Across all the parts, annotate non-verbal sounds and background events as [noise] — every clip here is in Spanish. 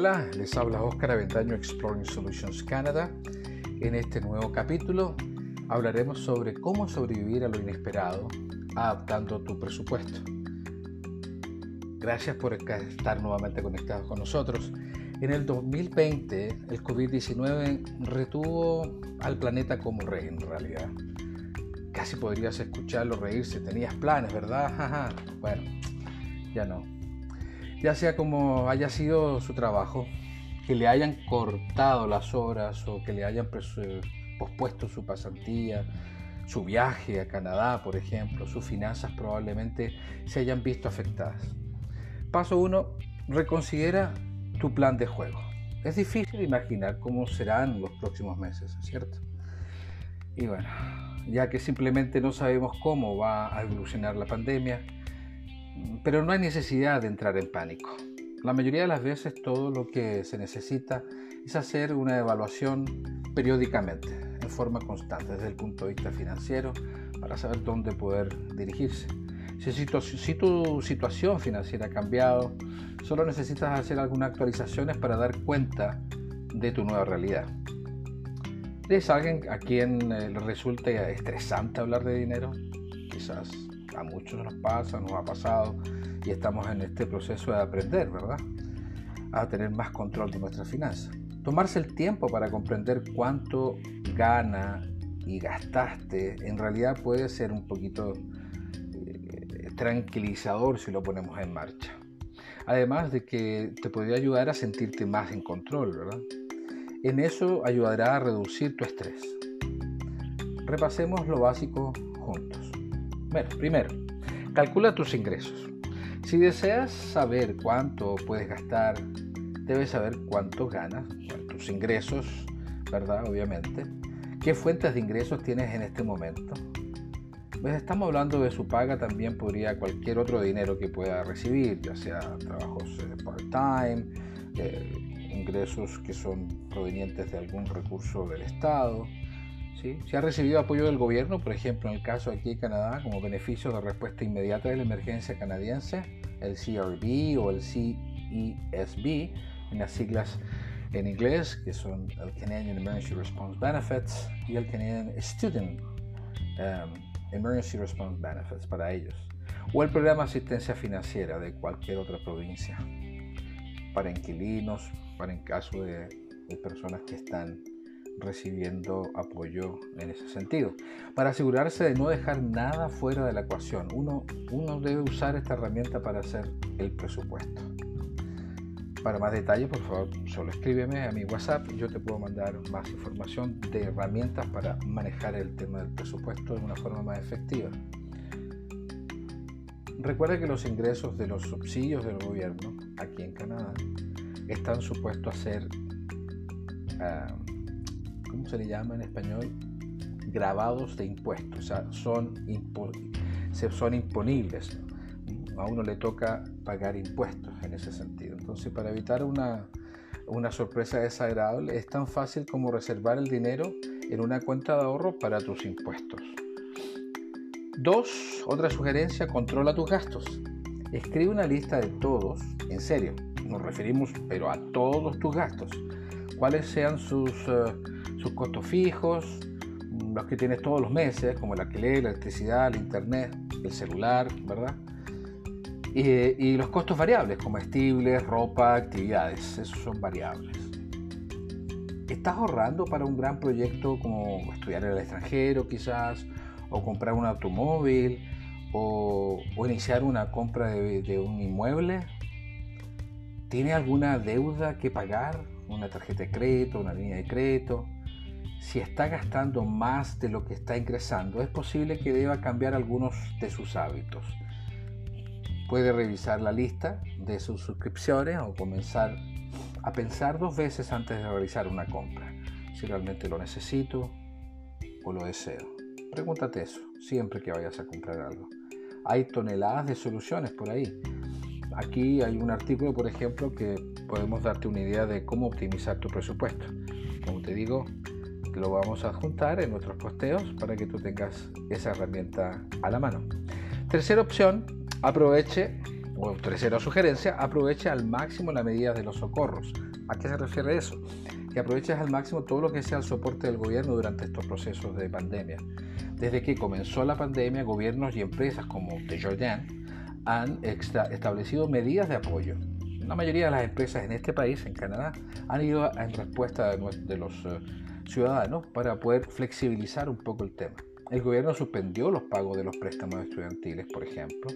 Hola, les habla Oscar Aventaño Exploring Solutions Canada. En este nuevo capítulo hablaremos sobre cómo sobrevivir a lo inesperado adaptando tu presupuesto. Gracias por estar nuevamente conectados con nosotros. En el 2020 el COVID-19 retuvo al planeta como rey en realidad. Casi podrías escucharlo reírse, tenías planes, ¿verdad? [laughs] Bueno, ya no. Ya sea como haya sido su trabajo, que le hayan cortado las horas o que le hayan pospuesto su pasantía, su viaje a Canadá, por ejemplo, sus finanzas probablemente se hayan visto afectadas. Paso 1. Reconsidera tu plan de juego. Es difícil imaginar cómo serán los próximos meses, ¿cierto? Y bueno, ya que simplemente no sabemos cómo va a evolucionar la pandemia, pero no hay necesidad de entrar en pánico. La mayoría de las veces todo lo que se necesita es hacer una evaluación periódicamente, en forma constante, desde el punto de vista financiero, para saber dónde poder dirigirse. Si, tu situación financiera ha cambiado, solo necesitas hacer algunas actualizaciones para dar cuenta de tu nueva realidad. ¿Es alguien a quien eh, le resulte estresante hablar de dinero? Quizás a muchos nos pasa, nos ha pasado y estamos en este proceso de aprender, ¿verdad? A tener más control de nuestras finanzas. Tomarse el tiempo para comprender cuánto gana y gastaste en realidad puede ser un poquito eh, tranquilizador si lo ponemos en marcha. Además de que te podría ayudar a sentirte más en control, ¿verdad? En eso ayudará a reducir tu estrés. Repasemos lo básico juntos. Bueno, primero, calcula tus ingresos. Si deseas saber cuánto puedes gastar, debes saber cuánto ganas, tus ingresos, ¿verdad? Obviamente. ¿Qué fuentes de ingresos tienes en este momento? Pues estamos hablando de su paga, también podría cualquier otro dinero que pueda recibir, ya sea trabajos eh, part-time, eh, ingresos que son provenientes de algún recurso del Estado, si ha recibido apoyo del gobierno, por ejemplo, en el caso aquí de Canadá, como beneficio de respuesta inmediata de la emergencia canadiense, el CRB o el CESB, en las siglas en inglés, que son el Canadian Emergency Response Benefits y el Canadian Student um, Emergency Response Benefits para ellos, o el programa de asistencia financiera de cualquier otra provincia, para inquilinos, para en caso de personas que están recibiendo apoyo en ese sentido. Para asegurarse de no dejar nada fuera de la ecuación, uno, uno debe usar esta herramienta para hacer el presupuesto. Para más detalles, por favor, solo escríbeme a mi WhatsApp y yo te puedo mandar más información de herramientas para manejar el tema del presupuesto de una forma más efectiva. Recuerda que los ingresos de los subsidios del gobierno aquí en Canadá están supuestos a ser ah, ¿cómo se le llama en español? Grabados de impuestos, o sea, son, son imponibles. A uno le toca pagar impuestos en ese sentido. Entonces, para evitar una, una sorpresa desagradable, es tan fácil como reservar el dinero en una cuenta de ahorro para tus impuestos. Dos, otra sugerencia, controla tus gastos. Escribe una lista de todos, en serio, nos referimos, pero a todos tus gastos. Cuáles sean sus... Eh, sus costos fijos, los que tienes todos los meses, como el alquiler, la electricidad, el internet, el celular, ¿verdad? Y, los costos variables, como estibles, ropa, actividades, esos son variables. ¿Estás ahorrando para un gran proyecto como estudiar en el extranjero quizás, o comprar un automóvil, o, iniciar una compra de, de un inmueble? ¿Tiene alguna deuda que pagar? ¿Una tarjeta de crédito, una línea de crédito? Si está gastando más de lo que está ingresando, es posible que deba cambiar algunos de sus hábitos. Puede revisar la lista de sus suscripciones o comenzar a pensar dos veces antes de realizar una compra, si realmente lo necesito o lo deseo. Pregúntate eso siempre que vayas a comprar algo. Hay toneladas de soluciones por ahí. Aquí hay un artículo, por ejemplo, que podemos darte una idea de cómo optimizar tu presupuesto. Como te digo, lo vamos a adjuntar en nuestros posteos para que tú tengas esa herramienta a la mano. Tercera opción, aproveche, o tercera sugerencia, aproveche al máximo la medida de los socorros, ¿A qué se refiere eso? Que aproveches al máximo todo lo que sea el soporte del gobierno durante estos procesos de pandemia. Desde que comenzó la pandemia, gobiernos y empresas como Desjardins han establecido medidas de apoyo. La mayoría de las empresas en este país, en Canadá, han ido en respuesta de los eh, ciudadanos para poder flexibilizar un poco el tema. El gobierno suspendió los pagos de los préstamos estudiantiles, por ejemplo,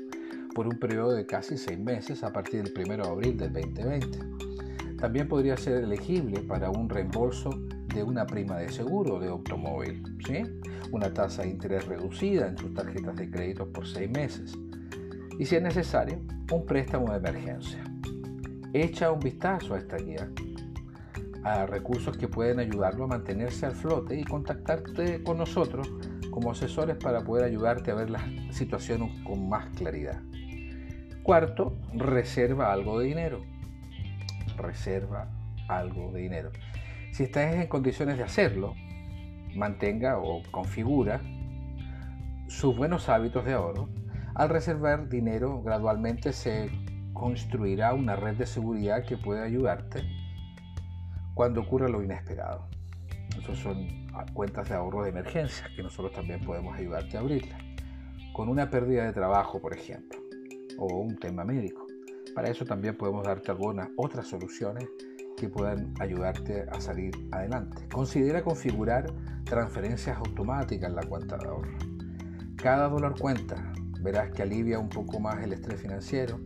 por un periodo de casi seis meses a partir del 1 de abril del 2020. También podría ser elegible para un reembolso de una prima de seguro de automóvil, ¿sí? una tasa de interés reducida en sus tarjetas de crédito por seis meses y, si es necesario, un préstamo de emergencia. Echa un vistazo a esta guía, a recursos que pueden ayudarlo a mantenerse al flote y contactarte con nosotros como asesores para poder ayudarte a ver la situación con más claridad. Cuarto, reserva algo de dinero. Reserva algo de dinero. Si estás en condiciones de hacerlo, mantenga o configura sus buenos hábitos de ahorro. Al reservar dinero, gradualmente se construirá una red de seguridad que puede ayudarte cuando ocurra lo inesperado. Esas son cuentas de ahorro de emergencia que nosotros también podemos ayudarte a abrirlas. Con una pérdida de trabajo, por ejemplo, o un tema médico. Para eso también podemos darte algunas otras soluciones que puedan ayudarte a salir adelante. Considera configurar transferencias automáticas en la cuenta de ahorro. Cada dólar cuenta. Verás que alivia un poco más el estrés financiero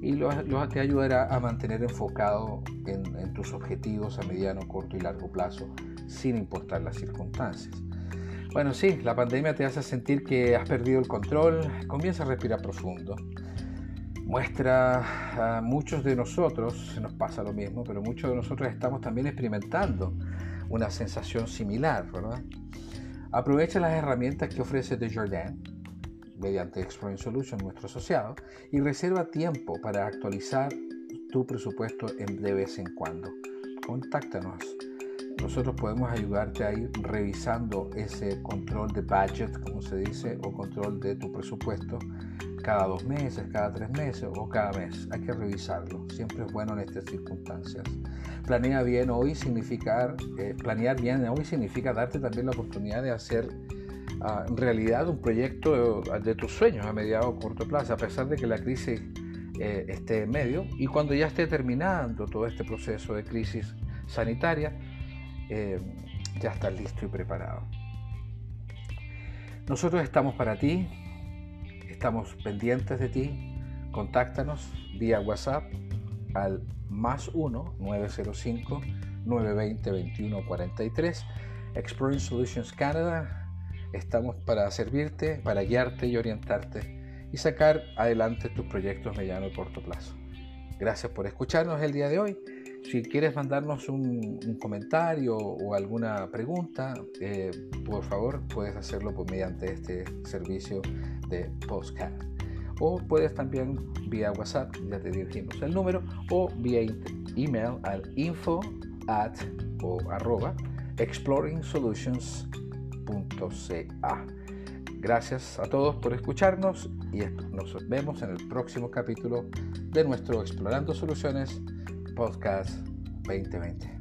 y lo, te ayudará a mantener enfocado en, en tus objetivos a mediano, corto y largo plazo sin importar las circunstancias. Bueno, sí, la pandemia te hace sentir que has perdido el control, comienza a respirar profundo. Muestra a muchos de nosotros, se nos pasa lo mismo, pero muchos de nosotros estamos también experimentando una sensación similar, ¿verdad? Aprovecha las herramientas que ofrece Desjardins mediante Exploring Solutions, nuestro asociado, y reserva tiempo para actualizar tu presupuesto de vez en cuando. Contáctanos nosotros podemos ayudarte a ir revisando ese control de budget, como se dice, o control de tu presupuesto cada dos meses, cada tres meses o cada mes. Hay que revisarlo. Siempre es bueno en estas circunstancias. Planea bien hoy significar, eh, planear bien hoy significa darte también la oportunidad de hacer uh, realidad un proyecto de, tus sueños a mediano o corto plazo, a pesar de que la crisis eh, esté en medio y cuando ya esté terminando todo este proceso de crisis sanitaria, eh, ya estás listo y preparado. Nosotros estamos para ti, estamos pendientes de ti. Contáctanos vía WhatsApp al más 1 905 920 2143 Exploring Solutions Canada. Estamos para servirte, para guiarte y orientarte y sacar adelante tus proyectos mediano y corto plazo. Gracias por escucharnos el día de hoy si quieres mandarnos un, comentario o alguna pregunta, eh, por favor puedes hacerlo por mediante este servicio de postcard. O puedes también vía WhatsApp, ya te dirigimos el número, o vía email al info at o arroba Gracias a todos por escucharnos y nos vemos en el próximo capítulo de nuestro Explorando Soluciones Podcast 2020.